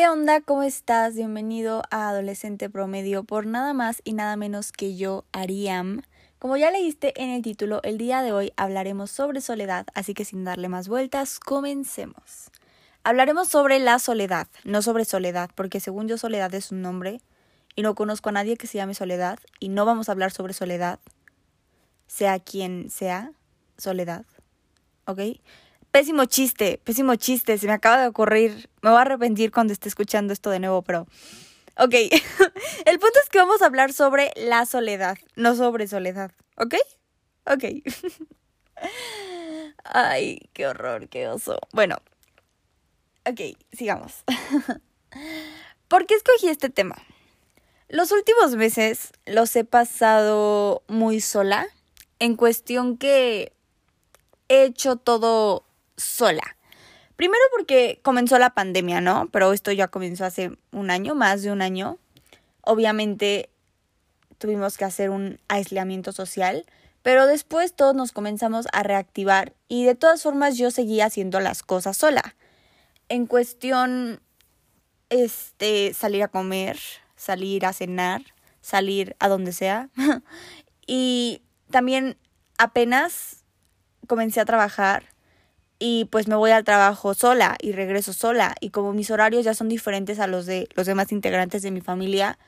¿Qué onda? ¿Cómo estás? Bienvenido a Adolescente Promedio por nada más y nada menos que yo, Ariam. Como ya leíste en el título, el día de hoy hablaremos sobre soledad, así que sin darle más vueltas, comencemos. Hablaremos sobre la soledad, no sobre soledad, porque según yo soledad es un nombre y no conozco a nadie que se llame soledad y no vamos a hablar sobre soledad, sea quien sea, soledad, ¿ok? Pésimo chiste, pésimo chiste, se me acaba de ocurrir. Me voy a arrepentir cuando esté escuchando esto de nuevo, pero... Ok, el punto es que vamos a hablar sobre la soledad, no sobre soledad, ¿ok? Ok. Ay, qué horror, qué oso. Bueno, ok, sigamos. ¿Por qué escogí este tema? Los últimos meses los he pasado muy sola, en cuestión que he hecho todo sola. Primero porque comenzó la pandemia, ¿no? Pero esto ya comenzó hace un año, más de un año. Obviamente tuvimos que hacer un aislamiento social, pero después todos nos comenzamos a reactivar y de todas formas yo seguía haciendo las cosas sola. En cuestión, este, salir a comer, salir a cenar, salir a donde sea. y también apenas comencé a trabajar y pues me voy al trabajo sola y regreso sola y como mis horarios ya son diferentes a los de los demás integrantes de mi familia,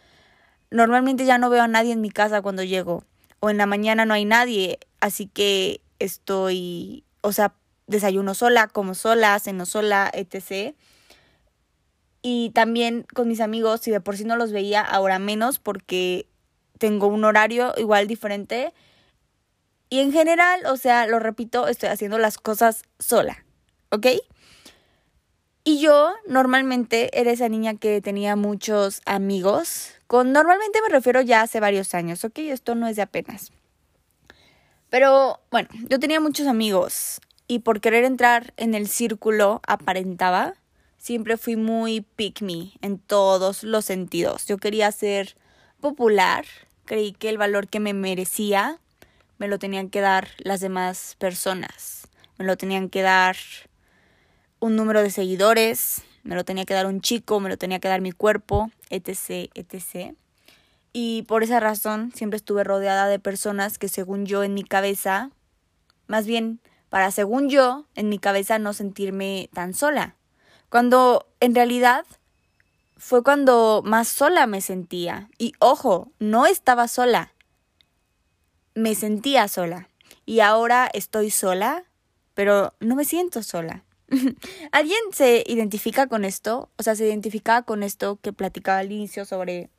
normalmente ya no veo a nadie en mi casa cuando llego o en la mañana no hay nadie, así que estoy, o sea, desayuno sola, como sola, ceno sola, etc. Y también con mis amigos, si de por sí no los veía, ahora menos porque tengo un horario igual diferente y en general, o sea, lo repito, estoy haciendo las cosas sola, ¿ok? Y yo normalmente era esa niña que tenía muchos amigos. Con normalmente me refiero ya hace varios años, ¿ok? Esto no es de apenas. Pero bueno, yo tenía muchos amigos y por querer entrar en el círculo aparentaba. Siempre fui muy pick me en todos los sentidos. Yo quería ser popular, creí que el valor que me merecía me lo tenían que dar las demás personas. Me lo tenían que dar un número de seguidores, me lo tenía que dar un chico, me lo tenía que dar mi cuerpo, etc., etc. Y por esa razón siempre estuve rodeada de personas que según yo en mi cabeza, más bien para según yo en mi cabeza no sentirme tan sola. Cuando en realidad fue cuando más sola me sentía. Y ojo, no estaba sola, me sentía sola y ahora estoy sola, pero no me siento sola. ¿Alguien se identifica con esto? O sea, se identificaba con esto que platicaba al inicio sobre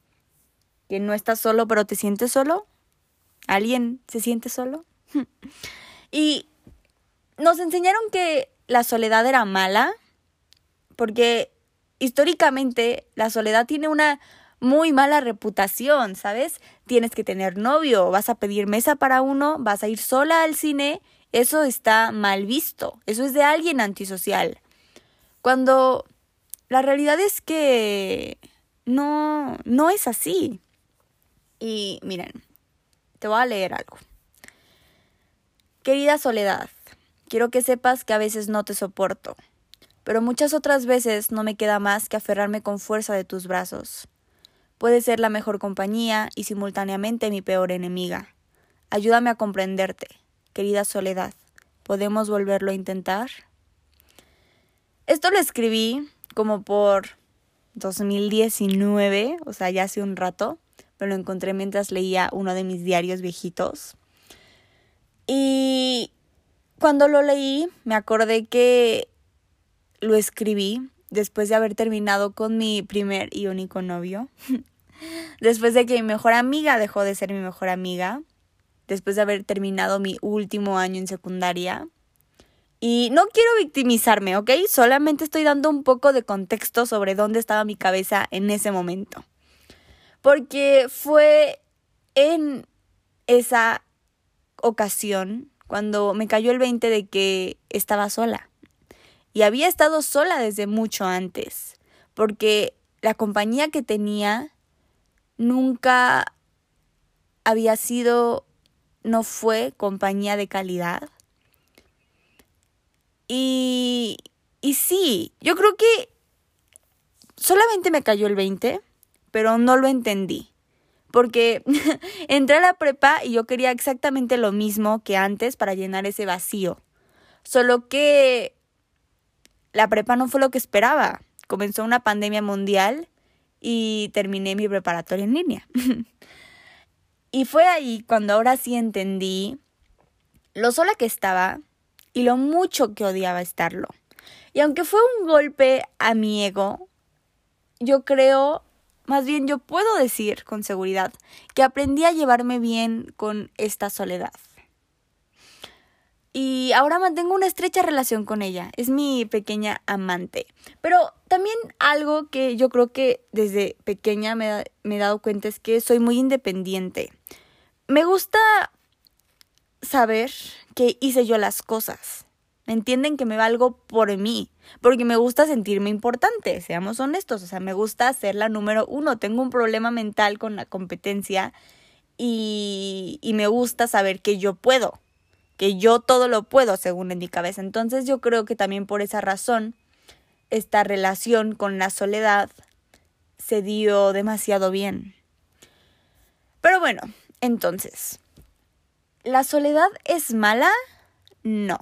que no estás solo, pero te sientes solo. ¿Alguien se siente solo? y nos enseñaron que la soledad era mala, porque históricamente la soledad tiene una muy mala reputación, ¿sabes? Tienes que tener novio, vas a pedir mesa para uno, vas a ir sola al cine, eso está mal visto, eso es de alguien antisocial. Cuando la realidad es que no, no es así. Y miren, te voy a leer algo. Querida Soledad, quiero que sepas que a veces no te soporto, pero muchas otras veces no me queda más que aferrarme con fuerza de tus brazos. Puede ser la mejor compañía y simultáneamente mi peor enemiga. Ayúdame a comprenderte, querida Soledad. ¿Podemos volverlo a intentar? Esto lo escribí como por 2019, o sea, ya hace un rato. Me lo encontré mientras leía uno de mis diarios viejitos. Y cuando lo leí, me acordé que lo escribí después de haber terminado con mi primer y único novio. después de que mi mejor amiga dejó de ser mi mejor amiga, después de haber terminado mi último año en secundaria. Y no quiero victimizarme, ¿ok? Solamente estoy dando un poco de contexto sobre dónde estaba mi cabeza en ese momento. Porque fue en esa ocasión cuando me cayó el 20 de que estaba sola. Y había estado sola desde mucho antes, porque la compañía que tenía nunca había sido, no fue compañía de calidad. Y, y sí, yo creo que solamente me cayó el 20, pero no lo entendí. Porque entré a la prepa y yo quería exactamente lo mismo que antes para llenar ese vacío. Solo que la prepa no fue lo que esperaba. Comenzó una pandemia mundial y terminé mi preparatoria en línea. y fue ahí cuando ahora sí entendí lo sola que estaba y lo mucho que odiaba estarlo. Y aunque fue un golpe a mi ego, yo creo, más bien yo puedo decir con seguridad, que aprendí a llevarme bien con esta soledad. Y ahora mantengo una estrecha relación con ella. Es mi pequeña amante. Pero también algo que yo creo que desde pequeña me, he dado cuenta es que soy muy independiente. Me gusta saber que hice yo las cosas. ¿Me entienden? Que me valgo por mí. Porque me gusta sentirme importante, seamos honestos. O sea, me gusta ser la número uno. Tengo un problema mental con la competencia y, y me gusta saber que yo puedo. Que yo todo lo puedo, según en mi cabeza. Entonces yo creo que también por esa razón, esta relación con la soledad se dio demasiado bien. Pero bueno, entonces, ¿la soledad es mala? No.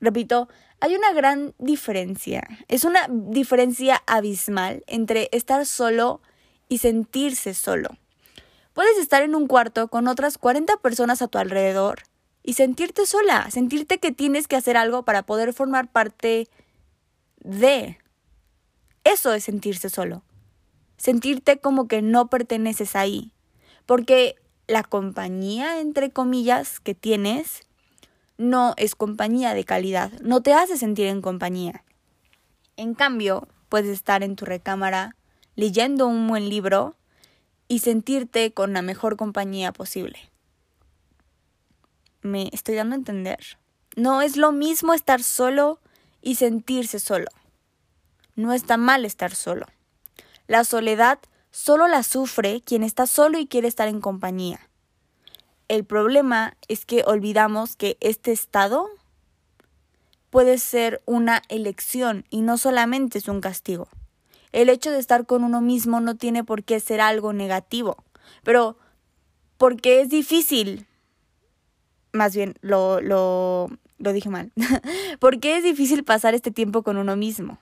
Repito, hay una gran diferencia. Es una diferencia abismal entre estar solo y sentirse solo. Puedes estar en un cuarto con otras 40 personas a tu alrededor y sentirte sola, sentirte que tienes que hacer algo para poder formar parte de. Eso es sentirse solo. Sentirte como que no perteneces ahí. Porque la compañía, entre comillas, que tienes no es compañía de calidad, no te hace sentir en compañía. En cambio, puedes estar en tu recámara leyendo un buen libro y sentirte con la mejor compañía posible. ¿Me estoy dando a entender? No es lo mismo estar solo y sentirse solo. No está mal estar solo. La soledad solo la sufre quien está solo y quiere estar en compañía. El problema es que olvidamos que este estado puede ser una elección y no solamente es un castigo. El hecho de estar con uno mismo no tiene por qué ser algo negativo, pero porque es difícil, más bien lo, lo, lo dije mal, porque es difícil pasar este tiempo con uno mismo.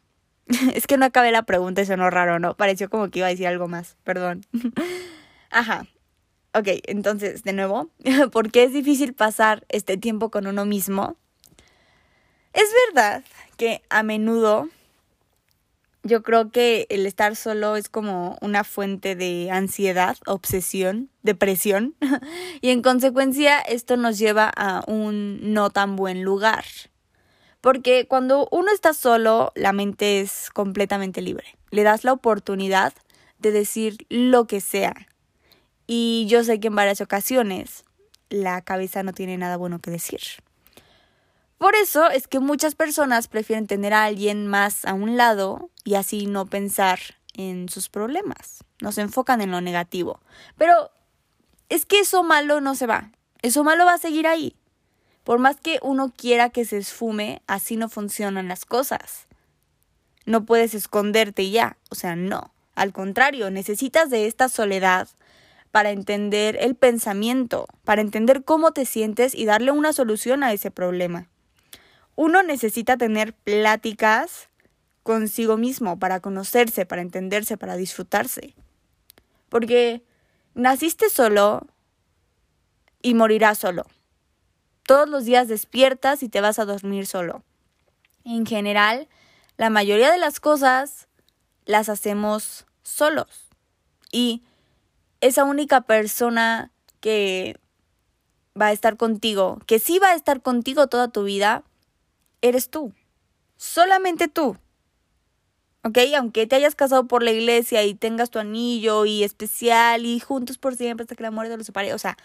es que no acabé la pregunta y sonó raro, ¿no? Pareció como que iba a decir algo más, perdón. Ajá, Ok, entonces, de nuevo, ¿por qué es difícil pasar este tiempo con uno mismo? Es verdad que a menudo yo creo que el estar solo es como una fuente de ansiedad, obsesión, depresión, y en consecuencia esto nos lleva a un no tan buen lugar. Porque cuando uno está solo, la mente es completamente libre. Le das la oportunidad de decir lo que sea, y yo sé que en varias ocasiones la cabeza no tiene nada bueno que decir. Por eso es que muchas personas prefieren tener a alguien más a un lado y así no pensar en sus problemas. No se enfocan en lo negativo. Pero es que eso malo no se va. Eso malo va a seguir ahí. Por más que uno quiera que se esfume, así no funcionan las cosas. No puedes esconderte y ya. O sea, no. Al contrario, necesitas de esta soledad para entender el pensamiento, para entender cómo te sientes y darle una solución a ese problema. Uno necesita tener pláticas consigo mismo para conocerse, para entenderse, para disfrutarse. Porque naciste solo y morirás solo. Todos los días despiertas y te vas a dormir solo. En general, la mayoría de las cosas las hacemos solos. Y esa única persona que va a estar contigo, que sí va a estar contigo toda tu vida, eres tú. Solamente tú. ¿Ok? Aunque te hayas casado por la iglesia y tengas tu anillo y especial y juntos por siempre hasta que la muerte los separe. O sea,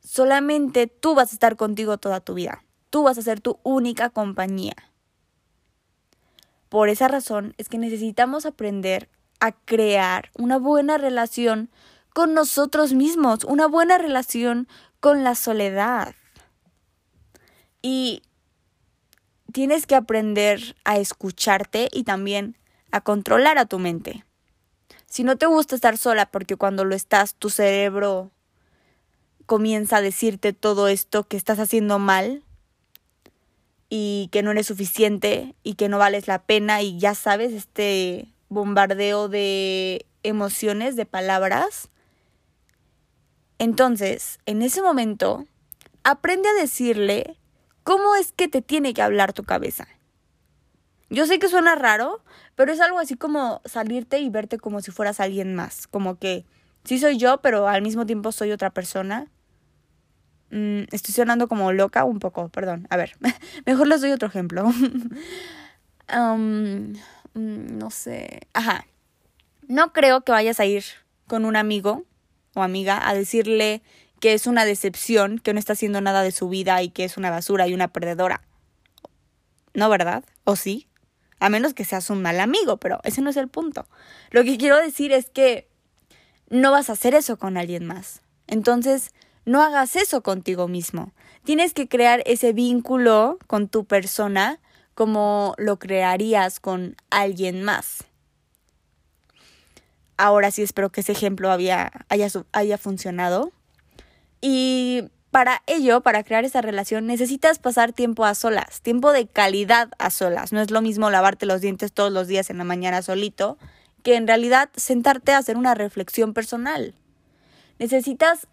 solamente tú vas a estar contigo toda tu vida. Tú vas a ser tu única compañía. Por esa razón es que necesitamos aprender a crear una buena relación con nosotros mismos, una buena relación con la soledad. Y tienes que aprender a escucharte y también a controlar a tu mente. Si no te gusta estar sola porque cuando lo estás tu cerebro comienza a decirte todo esto que estás haciendo mal y que no eres suficiente y que no vales la pena y ya sabes este bombardeo de emociones, de palabras. Entonces, en ese momento, aprende a decirle cómo es que te tiene que hablar tu cabeza. Yo sé que suena raro, pero es algo así como salirte y verte como si fueras alguien más, como que sí soy yo, pero al mismo tiempo soy otra persona. Mm, estoy sonando como loca un poco, perdón. A ver, mejor les doy otro ejemplo. Mm, no sé. Ajá. No creo que vayas a ir con un amigo o amiga a decirle que es una decepción, que no está haciendo nada de su vida y que es una basura y una perdedora. ¿No, verdad? ¿O sí? A menos que seas un mal amigo, pero ese no es el punto. Lo que quiero decir es que no vas a hacer eso con alguien más. Entonces, no hagas eso contigo mismo. Tienes que crear ese vínculo con tu persona como lo crearías con alguien más. Ahora sí espero que ese ejemplo haya, haya funcionado. Y para ello, para crear esa relación, necesitas pasar tiempo a solas, tiempo de calidad a solas. No es lo mismo lavarte los dientes todos los días en la mañana solito, que en realidad sentarte a hacer una reflexión personal. Necesitas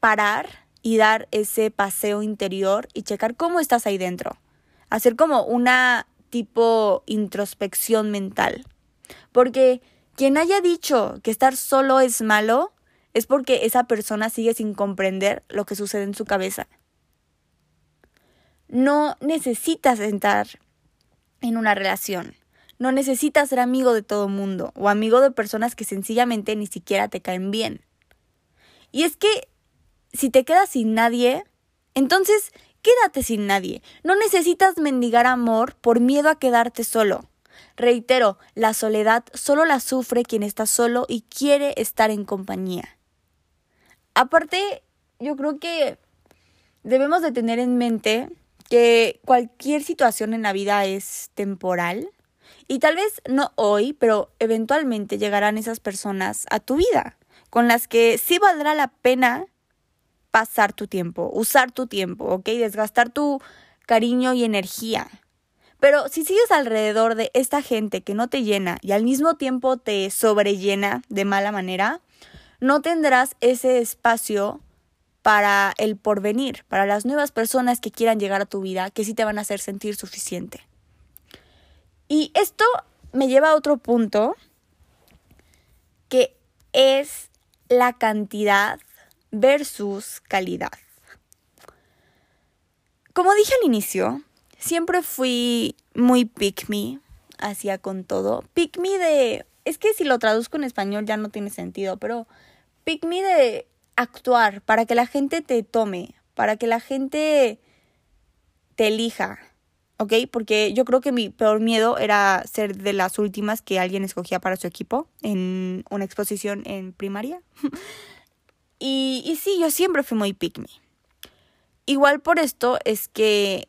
parar y dar ese paseo interior y checar cómo estás ahí dentro. Hacer como una tipo introspección mental. Porque quien haya dicho que estar solo es malo, es porque esa persona sigue sin comprender lo que sucede en su cabeza. No necesitas entrar en una relación. No necesitas ser amigo de todo mundo o amigo de personas que sencillamente ni siquiera te caen bien. Y es que si te quedas sin nadie, entonces quédate sin nadie. No necesitas mendigar amor por miedo a quedarte solo. Reitero, la soledad solo la sufre quien está solo y quiere estar en compañía. Aparte, yo creo que debemos de tener en mente que cualquier situación en la vida es temporal y tal vez no hoy, pero eventualmente llegarán esas personas a tu vida con las que sí valdrá la pena pasar tu tiempo, usar tu tiempo, ¿ok? Desgastar tu cariño y energía. Pero si sigues alrededor de esta gente que no te llena y al mismo tiempo te sobrellena de mala manera, no tendrás ese espacio para el porvenir, para las nuevas personas que quieran llegar a tu vida, que sí te van a hacer sentir suficiente. Y esto me lleva a otro punto, que es la cantidad versus calidad. Como dije al inicio, siempre fui muy pick me, hacía con todo. Pick me de... Es que si lo traduzco en español ya no tiene sentido, pero pick me de actuar para que la gente te tome, para que la gente te elija, ¿ok? Porque yo creo que mi peor miedo era ser de las últimas que alguien escogía para su equipo en una exposición en primaria. y, y sí, yo siempre fui muy pick me. Igual por esto es que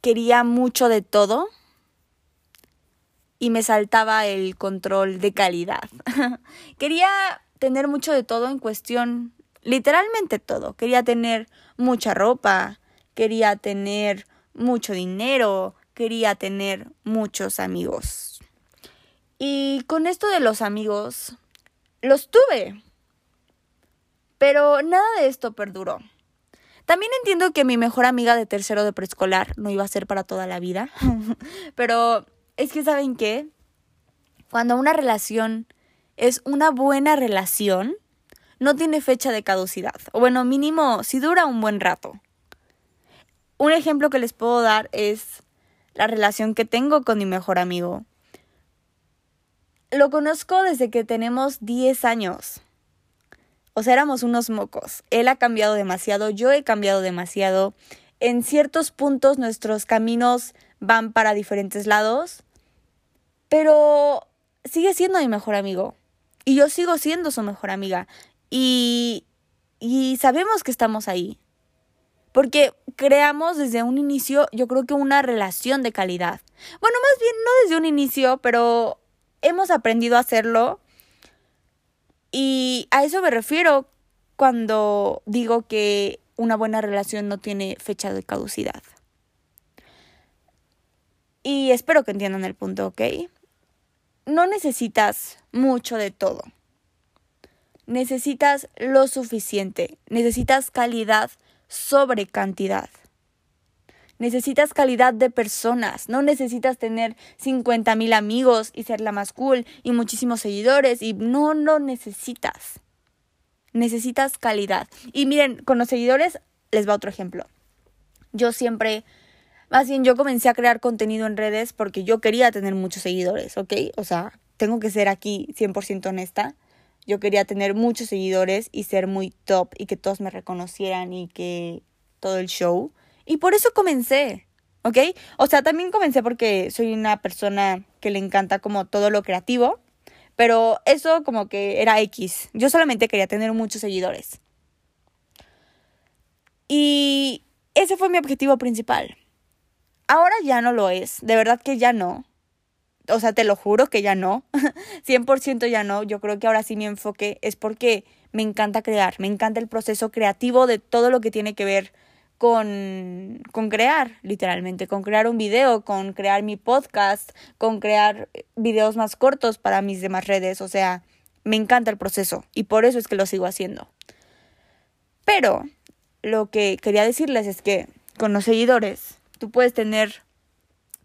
quería mucho de todo y me saltaba el control de calidad. Quería tener mucho de todo en cuestión, literalmente todo. Quería tener mucha ropa, quería tener mucho dinero, quería tener muchos amigos. Y con esto de los amigos, los tuve. Pero nada de esto perduró. También entiendo que mi mejor amiga de tercero de preescolar no iba a ser para toda la vida. Pero es que, ¿saben qué? Cuando una relación es una buena relación, no tiene fecha de caducidad. O bueno, mínimo, si dura un buen rato. Un ejemplo que les puedo dar es la relación que tengo con mi mejor amigo. Lo conozco desde que tenemos 10 años. O sea, éramos unos mocos. Él ha cambiado demasiado, yo he cambiado demasiado. En ciertos puntos nuestros caminos van para diferentes lados, pero sigue siendo mi mejor amigo. Y yo sigo siendo su mejor amiga. Y, y sabemos que estamos ahí. Porque creamos desde un inicio, yo creo que una relación de calidad. Bueno, más bien no desde un inicio, pero hemos aprendido a hacerlo y a eso me refiero cuando digo que una buena relación no tiene fecha de caducidad. Y espero que entiendan el punto, ¿ok? No necesitas mucho de todo. Necesitas lo suficiente. Necesitas calidad sobre cantidad. Necesitas calidad de personas. No necesitas tener 50 mil amigos y ser la más cool y muchísimos seguidores. Y no lo necesitas. Necesitas calidad. Y miren, con los seguidores les va otro ejemplo. Yo siempre más bien yo comencé a crear contenido en redes porque yo quería tener muchos seguidores, ¿ok? O sea, tengo que ser aquí 100% honesta. Yo quería tener muchos seguidores y ser muy top y que todos me reconocieran y que todo el show. Y por eso comencé, ¿ok? O sea, también comencé porque soy una persona que le encanta como todo lo creativo, pero eso como que era X. Yo solamente quería tener muchos seguidores. Y ese fue mi objetivo principal. Ahora ya no lo es, de verdad que ya no. O sea, te lo juro que ya no. 100% ya no. Yo creo que ahora sí mi enfoque es porque me encanta crear, me encanta el proceso creativo de todo lo que tiene que ver con, con crear, literalmente, con crear un video, con crear mi podcast, con crear videos más cortos para mis demás redes. O sea, me encanta el proceso y por eso es que lo sigo haciendo. Pero lo que quería decirles es que con los seguidores Tú puedes tener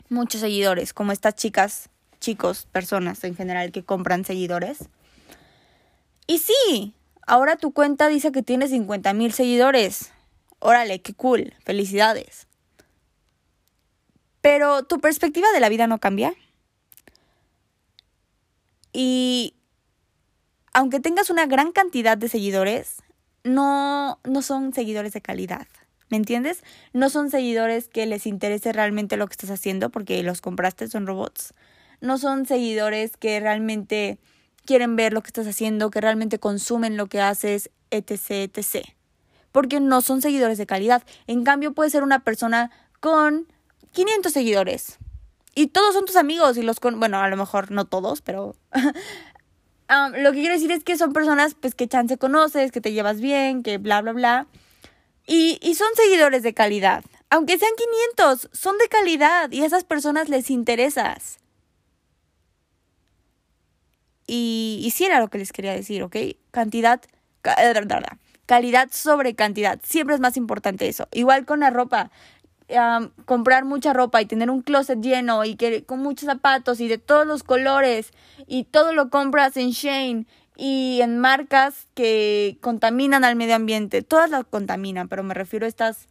muchos seguidores, como estas chicas, chicos, personas en general que compran seguidores. Y sí, ahora tu cuenta dice que tiene 50 mil seguidores. Órale, qué cool, felicidades. Pero tu perspectiva de la vida no cambia. Y aunque tengas una gran cantidad de seguidores, no, no son seguidores de calidad. ¿Me entiendes? No son seguidores que les interese realmente lo que estás haciendo porque los compraste, son robots. No son seguidores que realmente quieren ver lo que estás haciendo, que realmente consumen lo que haces, etc, etc. Porque no son seguidores de calidad. En cambio, puede ser una persona con 500 seguidores. Y todos son tus amigos y los con... Bueno, a lo mejor no todos, pero... Ah, lo que quiero decir es que son personas pues que chance conoces, que te llevas bien, que bla, bla, bla. Y, y, son seguidores de calidad. Aunque sean 500, son de calidad y a esas personas les interesas. Y, y sí era lo que les quería decir, ¿ok? Cantidad, calidad sobre cantidad. Siempre es más importante eso. Igual con la ropa. comprar mucha ropa y tener un closet lleno y que con muchos zapatos y de todos los colores y todo lo compras en Shane y en marcas que contaminan al medio ambiente. Todas las contaminan, pero me refiero a estas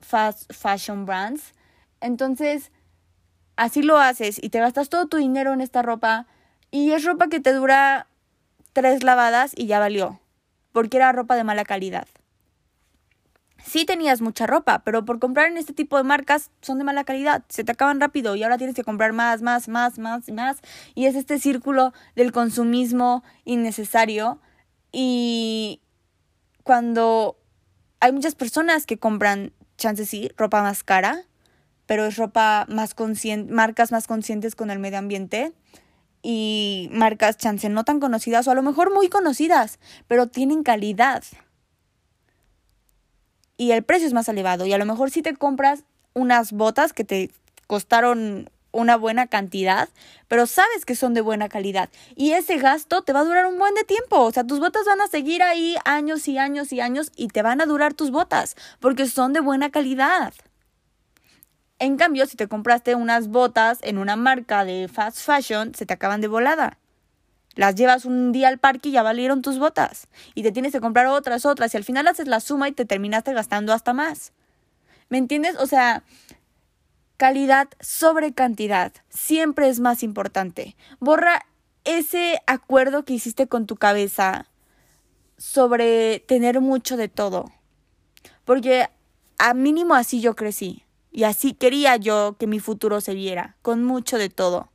fast fashion brands. Entonces, así lo haces y te gastas todo tu dinero en esta ropa y es ropa que te dura tres lavadas y ya valió, porque era ropa de mala calidad sí tenías mucha ropa, pero por comprar en este tipo de marcas son de mala calidad, se te acaban rápido y ahora tienes que comprar más, más, más, más y más. Y es este círculo del consumismo innecesario. Y cuando hay muchas personas que compran, chances sí, ropa más cara, pero es ropa más consciente, marcas más conscientes con el medio ambiente y marcas chance no tan conocidas o a lo mejor muy conocidas, pero tienen calidad y el precio es más elevado. Y a lo mejor si te compras unas botas que te costaron una buena cantidad, pero sabes que son de buena calidad. Y ese gasto te va a durar un buen de tiempo. O sea, tus botas van a seguir ahí años y años y años y te van a durar tus botas porque son de buena calidad. En cambio, si te compraste unas botas en una marca de fast fashion, se te acaban de volada. Las llevas un día al parque y ya valieron tus botas. Y te tienes que comprar otras, otras. Y al final haces la suma y te terminaste gastando hasta más. ¿Me entiendes? O sea, calidad sobre cantidad. Siempre es más importante. Borra ese acuerdo que hiciste con tu cabeza sobre tener mucho de todo. Porque a mínimo así yo crecí. Y así quería yo que mi futuro se viera, con mucho de todo.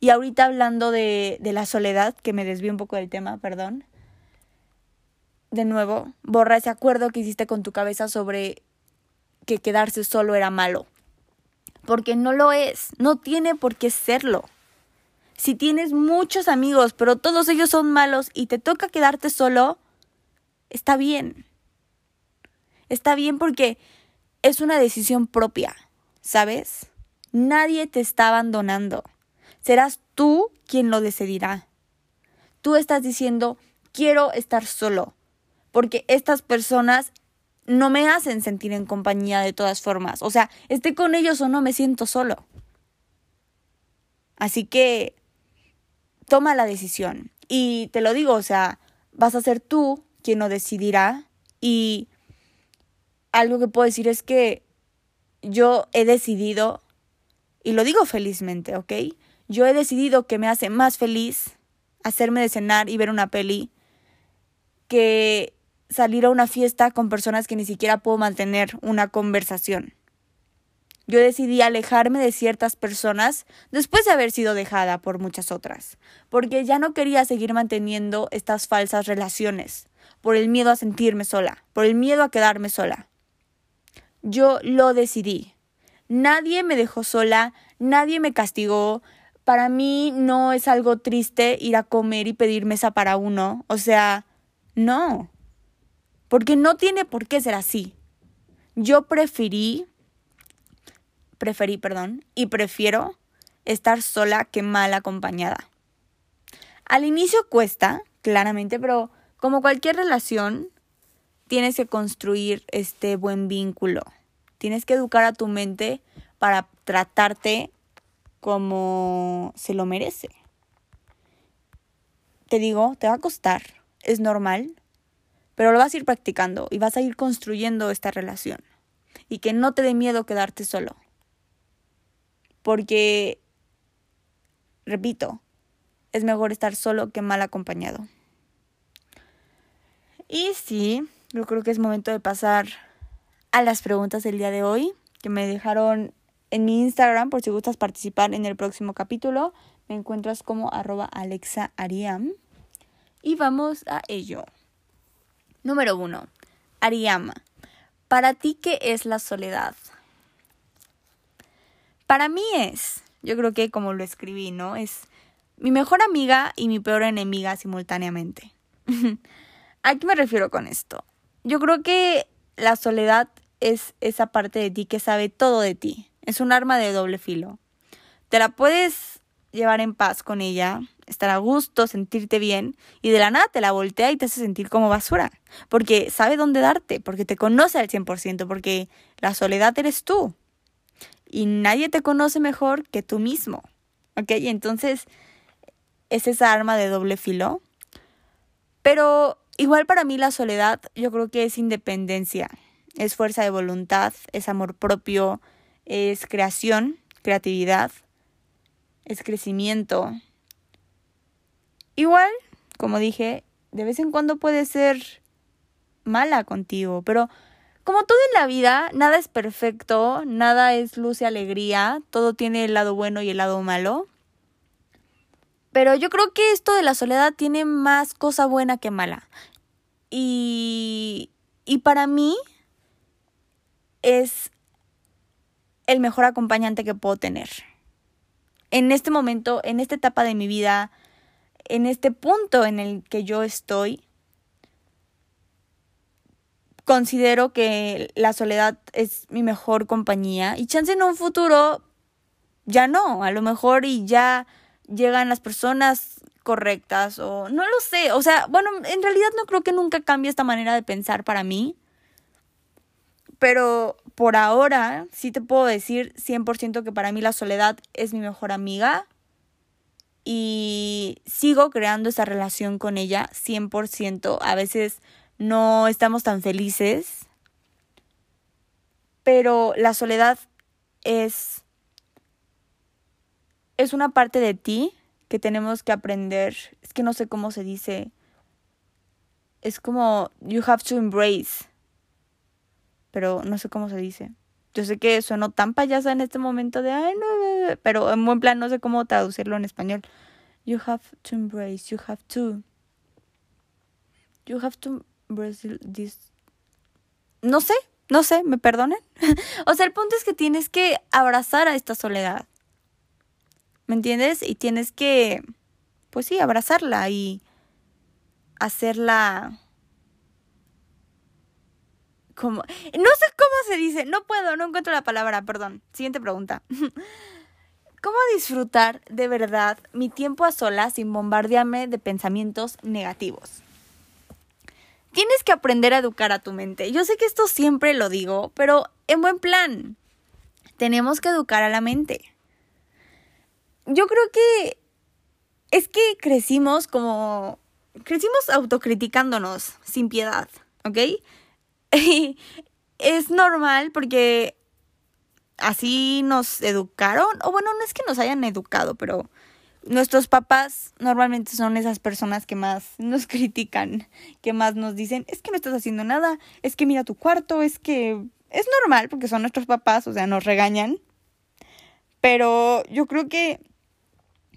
Y ahorita hablando de, la soledad, que me desvío un poco del tema, perdón. De nuevo, borra ese acuerdo que hiciste con tu cabeza sobre que quedarse solo era malo. Porque no lo es, no tiene por qué serlo. Si tienes muchos amigos, pero todos ellos son malos y te toca quedarte solo, está bien. Está bien porque es una decisión propia, ¿sabes? Nadie te está abandonando. Serás tú quien lo decidirá. Tú estás diciendo, quiero estar solo, porque estas personas no me hacen sentir en compañía de todas formas. O sea, esté con ellos o no, me siento solo. Así que toma la decisión. Y te lo digo, o sea, vas a ser tú quien lo decidirá. Y algo que puedo decir es que yo he decidido, y lo digo felizmente, ¿ok? Yo he decidido que me hace más feliz hacerme de cenar y ver una peli que salir a una fiesta con personas que ni siquiera puedo mantener una conversación. Yo decidí alejarme de ciertas personas después de haber sido dejada por muchas otras, porque ya no quería seguir manteniendo estas falsas relaciones, por el miedo a sentirme sola, por el miedo a quedarme sola. Yo lo decidí. Nadie me dejó sola, nadie me castigó. Para mí no es algo triste ir a comer y pedir mesa para uno. O sea, no. Porque no tiene por qué ser así. Yo preferí preferí, perdón, y prefiero estar sola que mal acompañada. Al inicio cuesta, claramente, pero como cualquier relación, tienes que construir este buen vínculo. Tienes que educar a tu mente para tratarte como se lo merece. Te digo, te va a costar, es normal, pero lo vas a ir practicando y vas a ir construyendo esta relación. Y que no te dé miedo quedarte solo. Porque, repito, es mejor estar solo que mal acompañado. Y sí, yo creo que es momento de pasar a las preguntas del día de hoy, que me dejaron en mi Instagram, por si gustas participar en el próximo capítulo. Me encuentras como arroba Alexa Ariam. Y vamos a ello. Número uno. Ariama. ¿Para ti qué es la soledad? Para mí es, yo creo que como lo escribí, ¿no? Es mi mejor amiga y mi peor enemiga simultáneamente. ¿A qué me refiero con esto? Yo creo que la soledad es esa parte de ti que sabe todo de ti. Es un arma de doble filo. Te la puedes llevar en paz con ella, estar a gusto, sentirte bien, y de la nada te la voltea y te hace sentir como basura. Porque sabe dónde darte, porque te conoce al 100%, porque la soledad eres tú y nadie te conoce mejor que tú mismo. ¿Ok? Entonces es esa arma de doble filo. Pero igual para mí la soledad yo creo que es independencia, es fuerza de voluntad, es amor propio, es creación, creatividad, es crecimiento. Igual, como dije, de vez en cuando puede ser mala contigo, pero como todo en la vida, nada es perfecto, nada es luz y alegría, todo tiene el lado bueno y el lado malo. Pero yo creo que esto de la soledad tiene más cosa buena que mala. Y, y para mí es el mejor acompañante que puedo tener. En este momento, en esta etapa de mi vida, en este punto en el que yo estoy, considero que la soledad es mi mejor compañía y chance en un futuro ya no, a lo mejor y ya llegan las personas correctas o no lo sé, o sea, bueno, en realidad no creo que nunca cambie esta manera de pensar para mí, pero por ahora sí te puedo decir 100% que para mí la soledad es mi mejor amiga y sigo creando esa relación con ella 100%, a veces no estamos tan felices, pero la soledad es es una parte de ti que tenemos que aprender. Es que no sé cómo se dice. Es como you have to embrace. Pero no sé cómo se dice. Yo sé que sueno tan payasa en este momento de ay no, pero en buen plan no sé cómo traducirlo en español. You have to embrace, you have to. You have to Brasil No sé, no sé, me perdonen. o sea, el punto es que tienes que abrazar a esta soledad. ¿me entiendes? Y tienes que, pues sí, abrazarla y hacerla No sé cómo se dice, no puedo, no encuentro la palabra, perdón. Siguiente pregunta. ¿Cómo disfrutar de verdad mi tiempo a solas sin bombardearme de pensamientos negativos? Tienes que aprender a educar a tu mente. Yo sé que esto siempre lo digo, pero en buen plan. Tenemos que educar a la mente. Yo creo que es que crecimos como... Crecimos autocriticándonos sin piedad, ¿ok? es normal porque así nos educaron, o bueno, no es que nos hayan educado, pero nuestros papás normalmente son esas personas que más nos critican, que más nos dicen, es que no estás haciendo nada, es que mira tu cuarto, es que es normal porque son nuestros papás, o sea, nos regañan. Pero yo creo que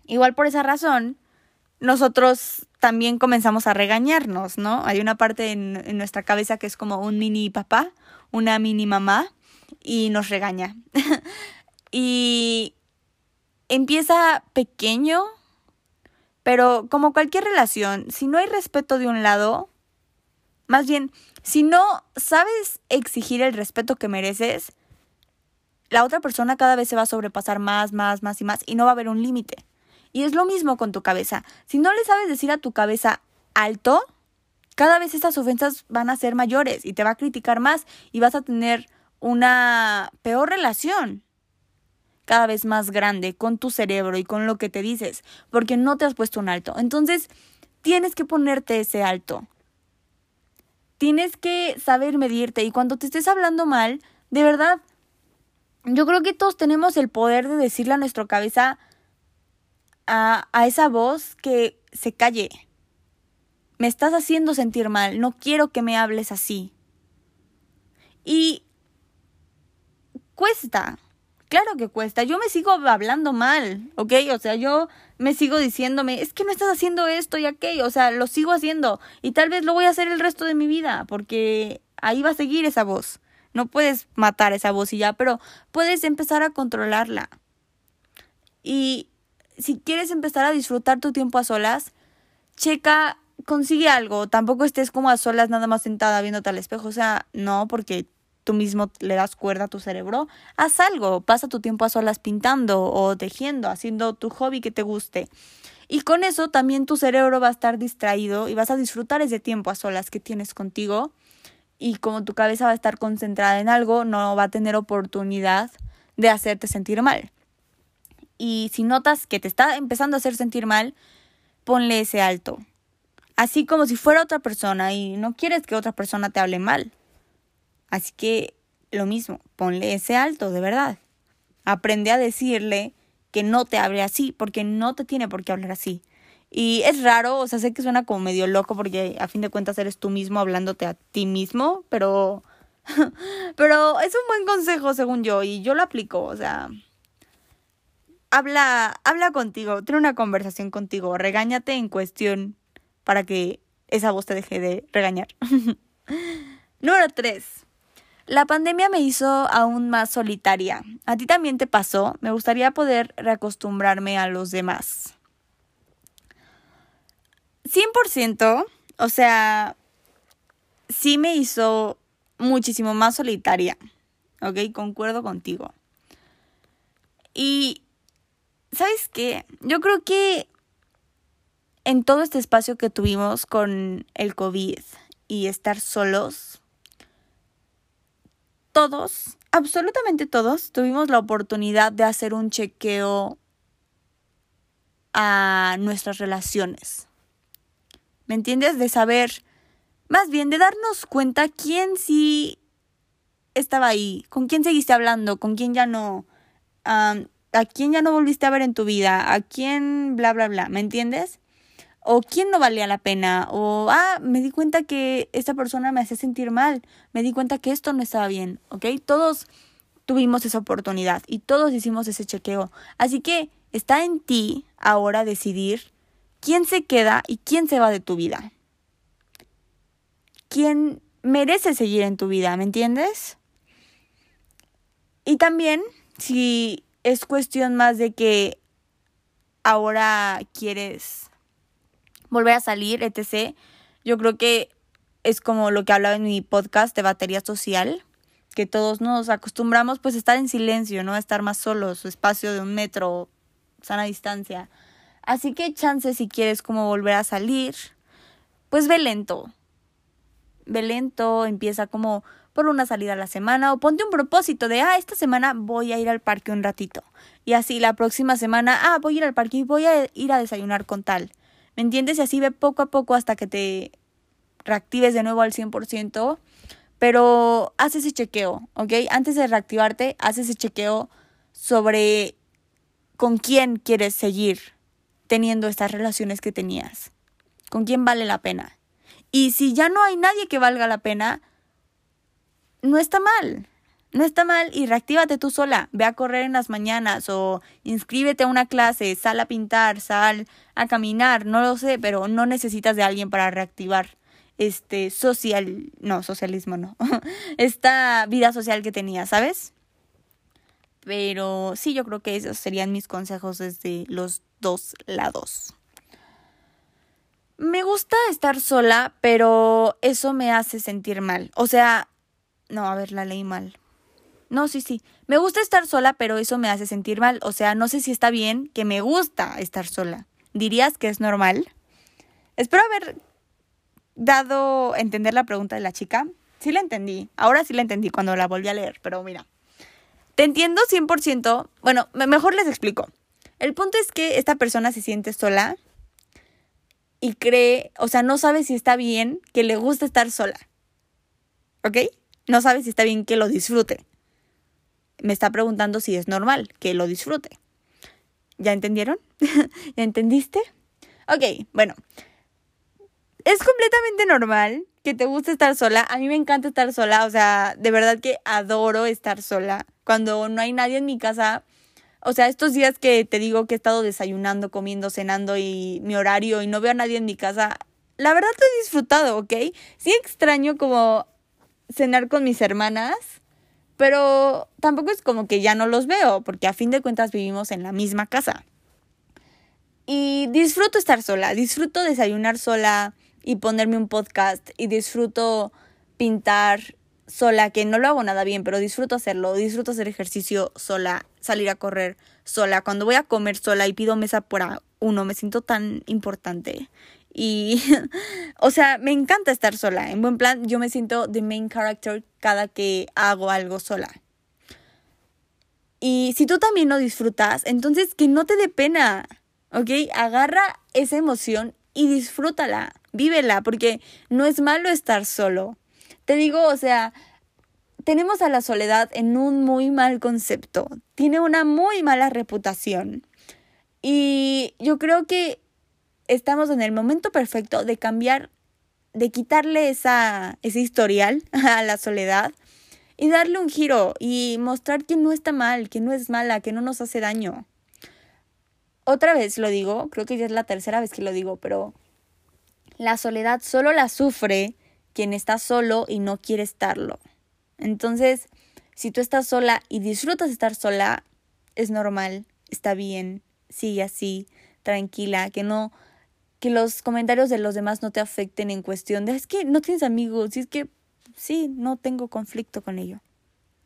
igual por esa razón, nosotros también comenzamos a regañarnos, ¿no? Hay una parte en, nuestra cabeza que es como un mini papá, una mini mamá, y nos regaña. y empieza pequeño, pero como cualquier relación, si no hay respeto de un lado, más bien, si no sabes exigir el respeto que mereces, la otra persona cada vez se va a sobrepasar más, más, más y más y no va a haber un límite. Y es lo mismo con tu cabeza. Si no le sabes decir a tu cabeza alto, cada vez estas ofensas van a ser mayores y te va a criticar más y vas a tener una peor relación cada vez más grande con tu cerebro y con lo que te dices, porque no te has puesto un alto. Entonces, tienes que ponerte ese alto. Tienes que saber medirte y cuando te estés hablando mal, de verdad, yo creo que todos tenemos el poder de decirle a nuestra cabeza a, esa voz que se calle. Me estás haciendo sentir mal, no quiero que me hables así. Y cuesta. Claro que cuesta. Yo me sigo hablando mal, ¿ok? O sea, yo me sigo diciéndome, es que no estás haciendo esto y aquello. O sea, lo sigo haciendo. Y tal vez lo voy a hacer el resto de mi vida, porque ahí va a seguir esa voz. No puedes matar esa voz y ya, pero puedes empezar a controlarla. Y si quieres empezar a disfrutar tu tiempo a solas, checa, consigue algo. Tampoco estés como a solas nada más sentada viéndote al espejo. O sea, no, porque tú mismo le das cuerda a tu cerebro, haz algo, pasa tu tiempo a solas pintando o tejiendo, haciendo tu hobby que te guste. Y con eso también tu cerebro va a estar distraído y vas a disfrutar ese tiempo a solas que tienes contigo. Y como tu cabeza va a estar concentrada en algo, no va a tener oportunidad de hacerte sentir mal. Y si notas que te está empezando a hacer sentir mal, ponle ese alto. Así como si fuera otra persona y no quieres que otra persona te hable mal. Así que lo mismo, ponle ese alto, de verdad. Aprende a decirle que no te hable así, porque no te tiene por qué hablar así. Y es raro, o sea, sé que suena como medio loco porque a fin de cuentas eres tú mismo hablándote a ti mismo, pero pero es un buen consejo según yo y yo lo aplico, o sea, habla habla contigo, tiene una conversación contigo, regáñate en cuestión para que esa voz te deje de regañar. Número 3. La pandemia me hizo aún más solitaria. ¿A ti también te pasó? Me gustaría poder reacostumbrarme a los demás. 100%, o sea, sí me hizo muchísimo más solitaria. ¿Ok? Concuerdo contigo. Y, ¿sabes qué? Yo creo que en todo este espacio que tuvimos con el COVID y estar solos, todos, absolutamente todos, tuvimos la oportunidad de hacer un chequeo a nuestras relaciones. ¿Me entiendes? De saber, más bien de darnos cuenta quién sí estaba ahí, con quién seguiste hablando, con quién ya no, a quién ya no volviste a ver en tu vida, a quién bla, bla, bla, ¿me entiendes? o quién no valía la pena, o ah, me di cuenta que esta persona me hacía sentir mal, me di cuenta que esto no estaba bien, ¿ok? Todos tuvimos esa oportunidad y todos hicimos ese chequeo. Así que está en ti ahora decidir quién se queda y quién se va de tu vida. ¿Quién merece seguir en tu vida, ¿me entiendes? Y también, si es cuestión más de que ahora quieres volver a salir, etc. Yo creo que es como lo que hablaba en mi podcast de batería social, que todos nos acostumbramos pues a estar en silencio, ¿no? A estar más solos, espacio de un metro, sana distancia. Así que chance si quieres como volver a salir, pues ve lento. Ve lento, empieza como por una salida a la semana o ponte un propósito de, ah, esta semana voy a ir al parque un ratito. Y así la próxima semana, ah, voy a ir al parque y voy a ir a desayunar con tal. ¿Me entiendes? Y así ve poco a poco hasta que te reactives de nuevo al 100%. Pero haz ese chequeo, ¿ok? Antes de reactivarte, haz ese chequeo sobre con quién quieres seguir teniendo estas relaciones que tenías. ¿Con quién vale la pena? Y si ya no hay nadie que valga la pena, no está mal. No está mal y reactívate tú sola. Ve a correr en las mañanas o inscríbete a una clase, sal a pintar, sal a caminar, no lo sé, pero no necesitas de alguien para reactivar este social, no, socialismo no. Esta vida social que tenía, ¿sabes? Pero sí, yo creo que esos serían mis consejos desde los dos lados. Me gusta estar sola, pero eso me hace sentir mal. O sea, no, a ver, la leí mal. No, sí, sí. Me gusta estar sola, pero eso me hace sentir mal. O sea, no sé si está bien que me gusta estar sola. ¿Dirías que es normal? Espero haber dado a entender la pregunta de la chica. Sí la entendí. Ahora sí la entendí cuando la volví a leer, pero mira. Te entiendo 100%. Bueno, mejor les explico. El punto es que esta persona se siente sola y cree, o sea, no sabe si está bien que le guste estar sola. ¿Ok? No sabe si está bien que lo disfrute. Me está preguntando si es normal que lo disfrute. ¿Ya entendieron? ¿Ya entendiste? Ok, bueno. Es completamente normal que te guste estar sola. A mí me encanta estar sola. O sea, de verdad que adoro estar sola. Cuando no hay nadie en mi casa. O sea, estos días que te digo que he estado desayunando, comiendo, cenando y mi horario y no veo a nadie en mi casa, la verdad lo he disfrutado, ¿ok? Sí extraño como cenar con mis hermanas, pero tampoco es como que ya no los veo, porque a fin de cuentas vivimos en la misma casa. Y disfruto estar sola, disfruto desayunar sola y ponerme un podcast y disfruto pintar sola, que no lo hago nada bien, pero disfruto hacerlo, disfruto hacer ejercicio sola, salir a correr sola, cuando voy a comer sola y pido mesa por uno, me siento tan importante. Y, o sea, me encanta estar sola. En buen plan, yo me siento the main character cada que hago algo sola. Y si tú también lo disfrutas, entonces que no te dé pena, ¿ok? Agarra esa emoción y disfrútala, vívela, porque no es malo estar solo. Te digo, o sea, tenemos a la soledad en un muy mal concepto, tiene una muy mala reputación. Y yo creo que estamos en el momento perfecto de cambiar, de quitarle esa, ese historial a la soledad y darle un giro y mostrar que no está mal, que no es mala, que no nos hace daño. Otra vez lo digo, creo que ya es la tercera vez que lo digo, pero la soledad solo la sufre quien está solo y no quiere estarlo. Entonces, si tú estás sola y disfrutas estar sola, es normal, está bien, sigue así, tranquila, que no que los comentarios de los demás no te afecten en cuestión de es que no tienes amigos, y es que sí, no tengo conflicto con ello.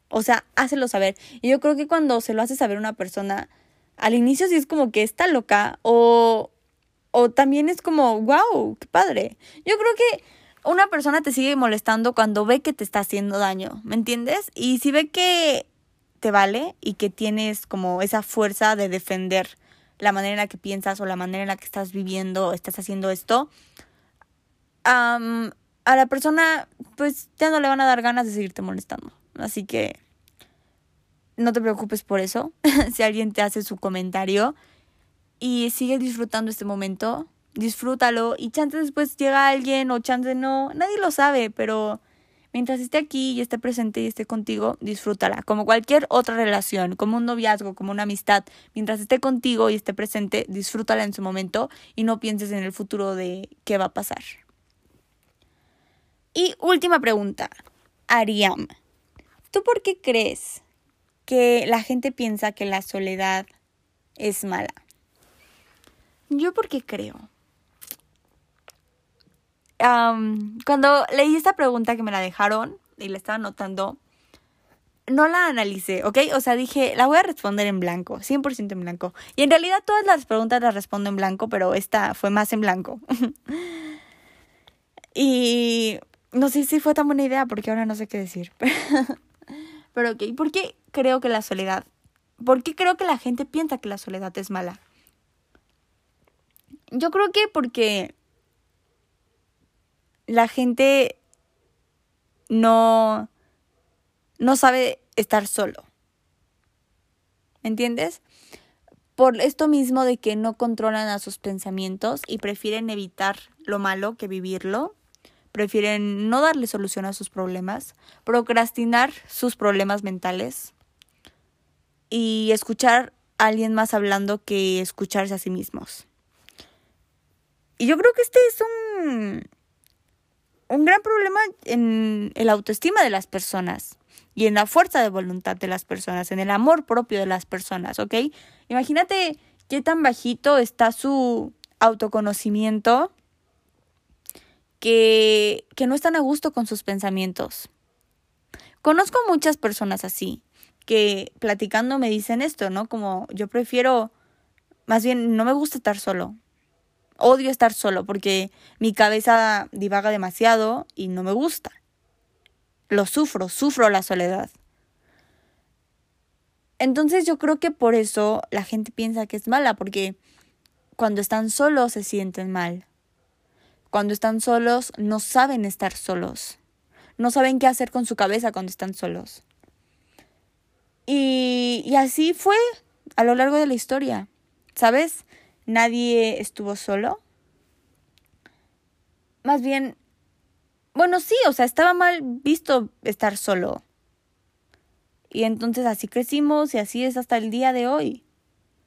O sea, hácelo saber. Y yo creo que cuando se lo hace saber una persona, al inicio sí es como que está loca o, o también es como, wow, qué padre. Yo creo que una persona te sigue molestando cuando ve que te está haciendo daño, ¿me entiendes? Y si ve que te vale y que tienes como esa fuerza de defender la manera en la que piensas o la manera en la que estás viviendo o estás haciendo esto, a la persona pues ya no le van a dar ganas de seguirte molestando. Así que no te preocupes por eso. si alguien te hace su comentario y sigue disfrutando este momento, disfrútalo y chance después llega alguien o chance no, nadie lo sabe, pero Mientras esté aquí y esté presente y esté contigo, disfrútala. Como cualquier otra relación, como un noviazgo, como una amistad. Mientras esté contigo y esté presente, disfrútala en su momento y no pienses en el futuro de qué va a pasar. Y última pregunta. Ariam, ¿tú por qué crees que la gente piensa que la soledad es mala? yo porque creo. Cuando leí esta pregunta que me la dejaron y la estaba anotando, no la analicé, ¿ok? O sea, dije, la voy a responder en blanco, 100% en blanco. Y en realidad todas las preguntas las respondo en blanco, pero esta fue más en blanco. y no sé si fue tan buena idea porque ahora no sé qué decir. pero ok, ¿por qué creo que la soledad? ¿Por qué creo que la gente piensa que la soledad es mala? Yo creo que porque la gente no no sabe estar solo. ¿Me entiendes? Por esto mismo de que no controlan a sus pensamientos y prefieren evitar lo malo que vivirlo, prefieren no darle solución a sus problemas, procrastinar sus problemas mentales y escuchar a alguien más hablando que escucharse a sí mismos. Y yo creo que este es un, un gran problema en el autoestima de las personas y en la fuerza de voluntad de las personas, en el amor propio de las personas, ¿ok? Imagínate qué tan bajito está su autoconocimiento que, que no están a gusto con sus pensamientos. Conozco muchas personas así, que platicando me dicen esto, ¿no? Como yo prefiero, más bien, no me gusta estar solo. Odio estar solo porque mi cabeza divaga demasiado y no me gusta. Lo sufro, sufro la soledad. Entonces yo creo que por eso la gente piensa que es mala, porque cuando están solos se sienten mal. Cuando están solos no saben estar solos. No saben qué hacer con su cabeza cuando están solos. Y, y así fue a lo largo de la historia. ¿Sabes? Nadie estuvo solo. Más bien, bueno, sí, o sea, estaba mal visto estar solo. Y entonces así crecimos y así es hasta el día de hoy.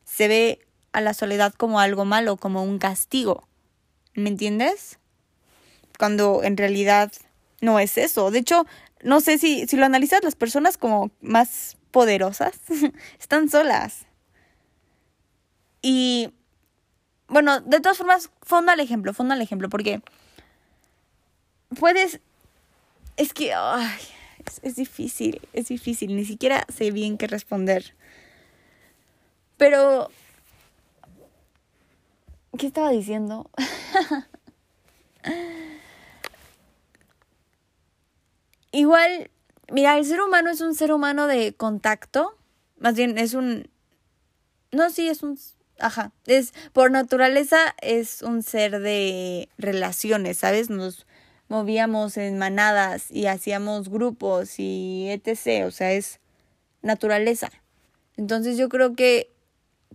Se ve a la soledad como algo malo, como un castigo. ¿Me entiendes? Cuando en realidad no es eso. De hecho, no sé si, si lo analizas, las personas como más poderosas están solas. Y bueno, de todas formas, fonda el ejemplo, fonda el ejemplo, porque puedes... Es que... Ay, es, difícil, es difícil. Ni siquiera sé bien qué responder. Pero... ¿Qué estaba diciendo? Igual, mira, el ser humano es un ser humano de contacto. Más bien, es un... No, sí, es un... Ajá, es por naturaleza es un ser de relaciones, ¿sabes? Nos movíamos en manadas y hacíamos grupos y etc. O sea, es naturaleza. Entonces yo creo que,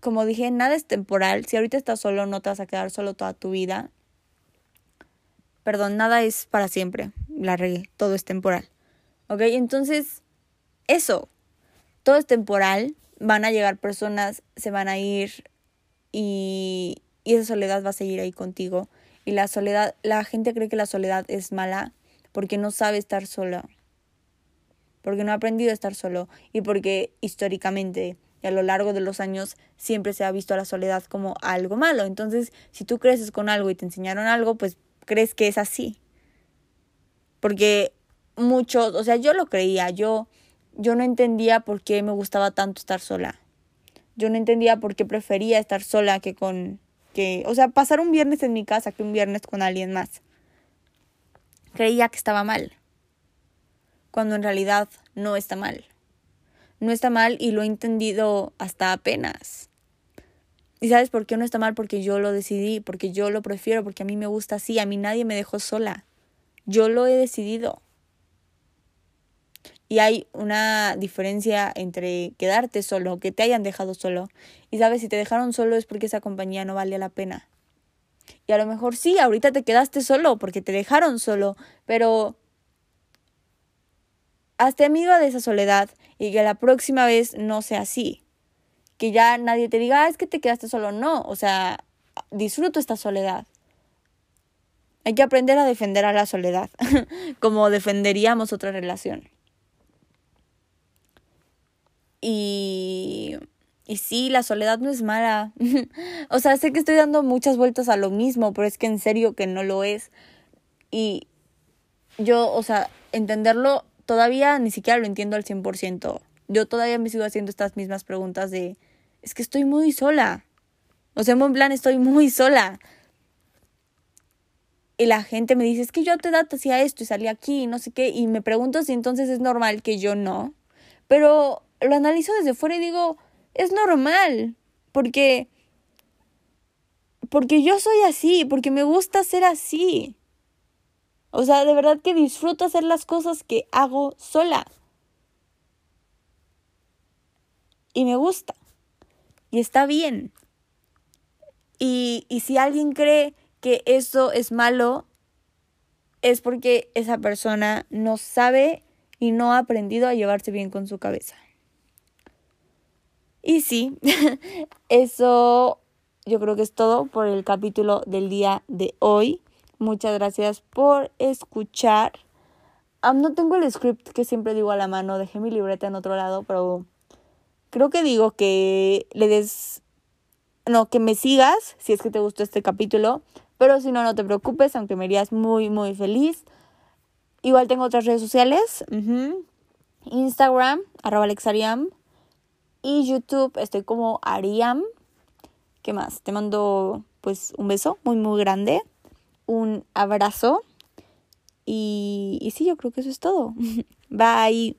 como dije, nada es temporal. Si ahorita estás solo, no te vas a quedar solo toda tu vida. Perdón, nada es para siempre. La regué. Todo es temporal. ¿Ok? Entonces, eso. Todo es temporal. Van a llegar personas, se van a ir y, esa soledad va a seguir ahí contigo. Y la soledad, la gente cree que la soledad es mala porque no sabe estar sola. Porque no ha aprendido a estar solo y porque históricamente y a lo largo de los años siempre se ha visto a la soledad como algo malo. Entonces, si tú creces con algo y te enseñaron algo, pues crees que es así. Porque muchos, o sea, yo lo creía, yo yo no entendía por qué me gustaba tanto estar sola. Yo no entendía por qué prefería estar sola que con que, o sea, pasar un viernes en mi casa que un viernes con alguien más. Creía que estaba mal, cuando en realidad no está mal. No está mal y lo he entendido hasta apenas. ¿Y sabes por qué no está mal? Porque yo lo decidí, porque yo lo prefiero, porque a mí me gusta así, a mí nadie me dejó sola. Yo lo he decidido. Y hay una diferencia entre quedarte solo, que te hayan dejado solo. Y sabes, si te dejaron solo es porque esa compañía no valía la pena. Y a lo mejor sí, ahorita te quedaste solo porque te dejaron solo, pero hazte amigo de esa soledad y que la próxima vez no sea así. Que ya nadie te diga, ah, es que te quedaste solo. No, o sea, disfruto esta soledad. Hay que aprender a defender a la soledad, como defenderíamos otra relación. Y, Y sí, la soledad no es mala. o sea, sé que estoy dando muchas vueltas a lo mismo, pero es que en serio que no lo es. Y yo, o sea, entenderlo todavía ni siquiera lo entiendo al 100%. Yo todavía me sigo haciendo estas mismas preguntas de, es que estoy muy sola. O sea, en plan estoy muy sola. Y la gente me dice, es que yo a tu edad hacía esto y salí aquí y no sé qué. Y me pregunto si entonces es normal que yo no. Pero lo analizo desde fuera y digo, es normal. Porque... Porque yo soy así, porque me gusta ser así. O sea, de verdad que disfruto hacer las cosas que hago sola. Y me gusta. Y está bien. Y, y si alguien cree que eso es malo, es porque esa persona no sabe y no ha aprendido a llevarse bien con su cabeza. Y sí, eso yo creo que es todo por el capítulo del día de hoy. Muchas gracias por escuchar. no tengo el script que siempre digo a la mano, dejé mi libreta en otro lado, pero creo que digo que le des... No, que me sigas si es que te gustó este capítulo, pero si no, no te preocupes, aunque me harías muy, muy feliz. Igual tengo otras redes sociales. Instagram, arroba alexariam. Y YouTube, estoy como Ariam. ¿Qué más? Te mando pues un beso muy, muy grande un abrazo. Y, y sí, yo creo que eso es todo. Bye.